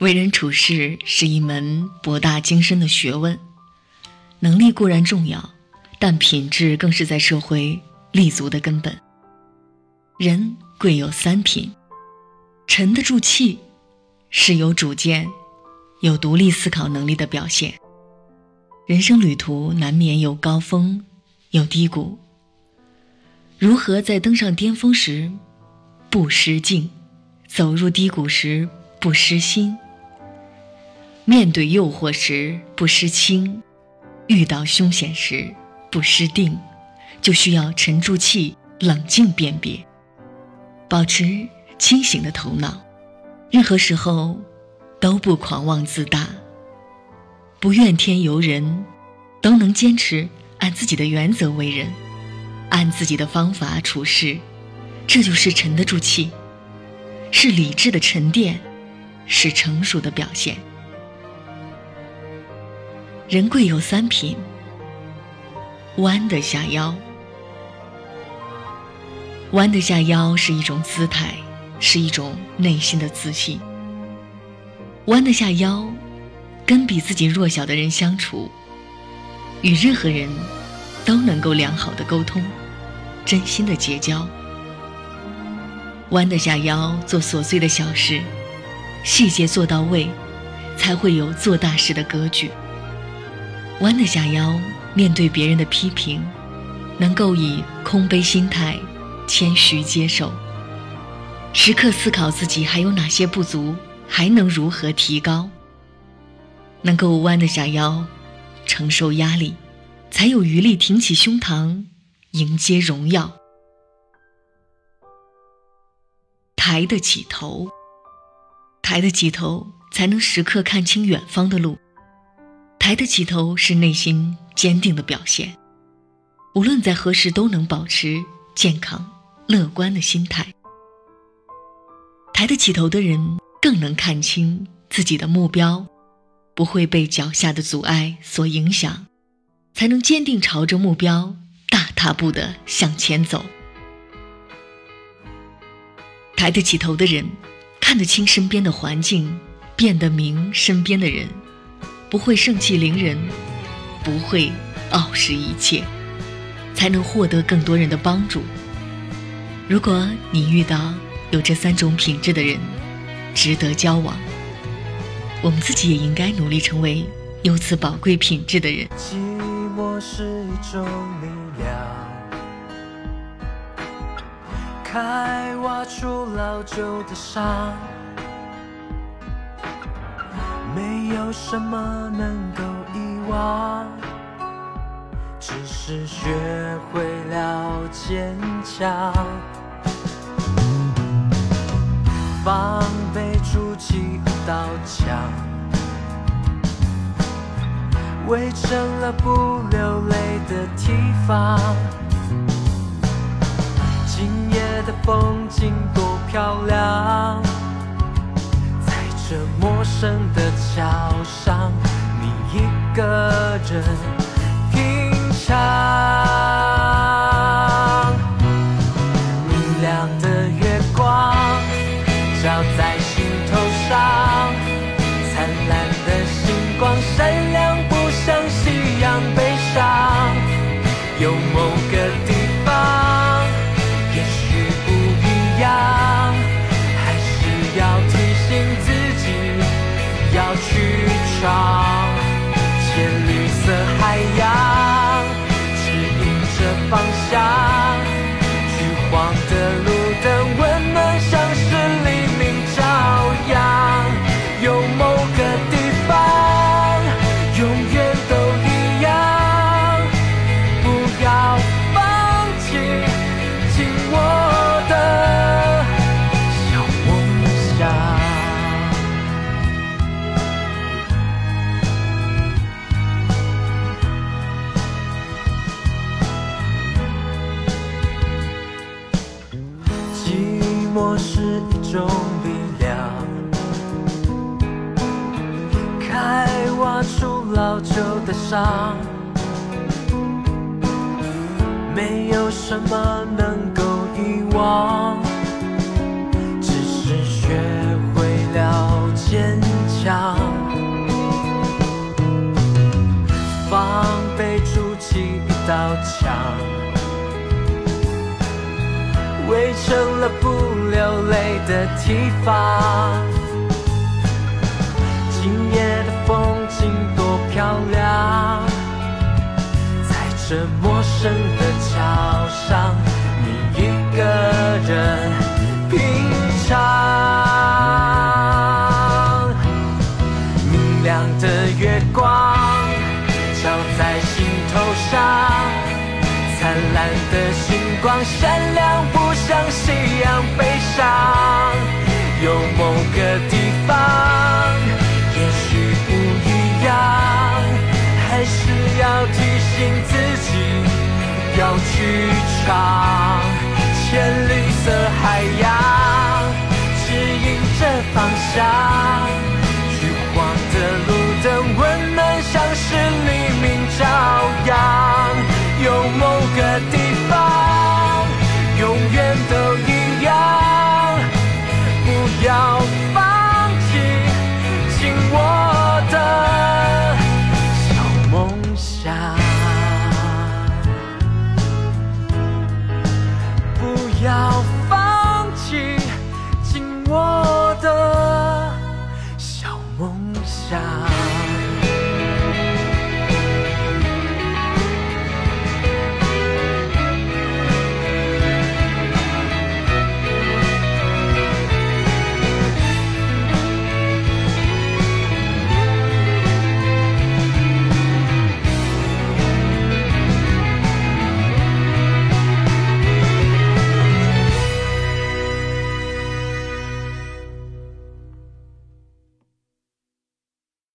为人处事是一门博大精深的学问，能力固然重要，但品质更是在社会立足的根本。人贵有三品：沉得住气，是有主见、有独立思考能力的表现。人生旅途难免有高峰，有低谷。如何在登上巅峰时不失劲，走入低谷时不失心？面对诱惑时不失清，遇到凶险时不失定，就需要沉住气，冷静辨别，保持清醒的头脑。任何时候都不狂妄自大，不怨天尤人，都能坚持按自己的原则为人，按自己的方法处事，这就是沉得住气，是理智的沉淀，是成熟的表现。人贵有三品：弯得下腰。弯得下腰是一种姿态，是一种内心的自信。弯得下腰，跟比自己弱小的人相处，与任何人都能够良好的沟通，真心的结交。弯得下腰做琐碎的小事，细节做到位，才会有做大事的格局。弯得下腰，面对别人的批评，能够以空杯心态，谦虚接受。时刻思考自己还有哪些不足，还能如何提高。能够弯得下腰，承受压力，才有余力挺起胸膛，迎接荣耀。抬得起头，抬得起头，才能时刻看清远方的路。抬得起头是内心坚定的表现，无论在何时都能保持健康乐观的心态。抬得起头的人更能看清自己的目标，不会被脚下的阻碍所影响，才能坚定朝着目标大踏步的向前走。抬得起头的人，看得清身边的环境，辨得明身边的人。不会盛气凌人，不会傲视一切，才能获得更多人的帮助。如果你遇到有这三种品质的人，值得交往，我们自己也应该努力成为有此宝贵品质的人。寂寞是一种力量，开挖出老旧的伤。没有什么能够遗忘，只是学会了坚强。防备筑起一道墙，围成了不流泪的堤防。今夜的风景多漂亮。的桥上，你一个人默是一种力量，开挖出老旧的伤，没有什么能够遗忘，只是学会了坚强。防备筑起一道墙。汇成了不流泪的提防。今夜的风景多漂亮，在这陌生的桥上，你一个人品尝。明亮的月光照在心头上，灿烂的星光闪亮，港。浅绿色海洋指引着方向。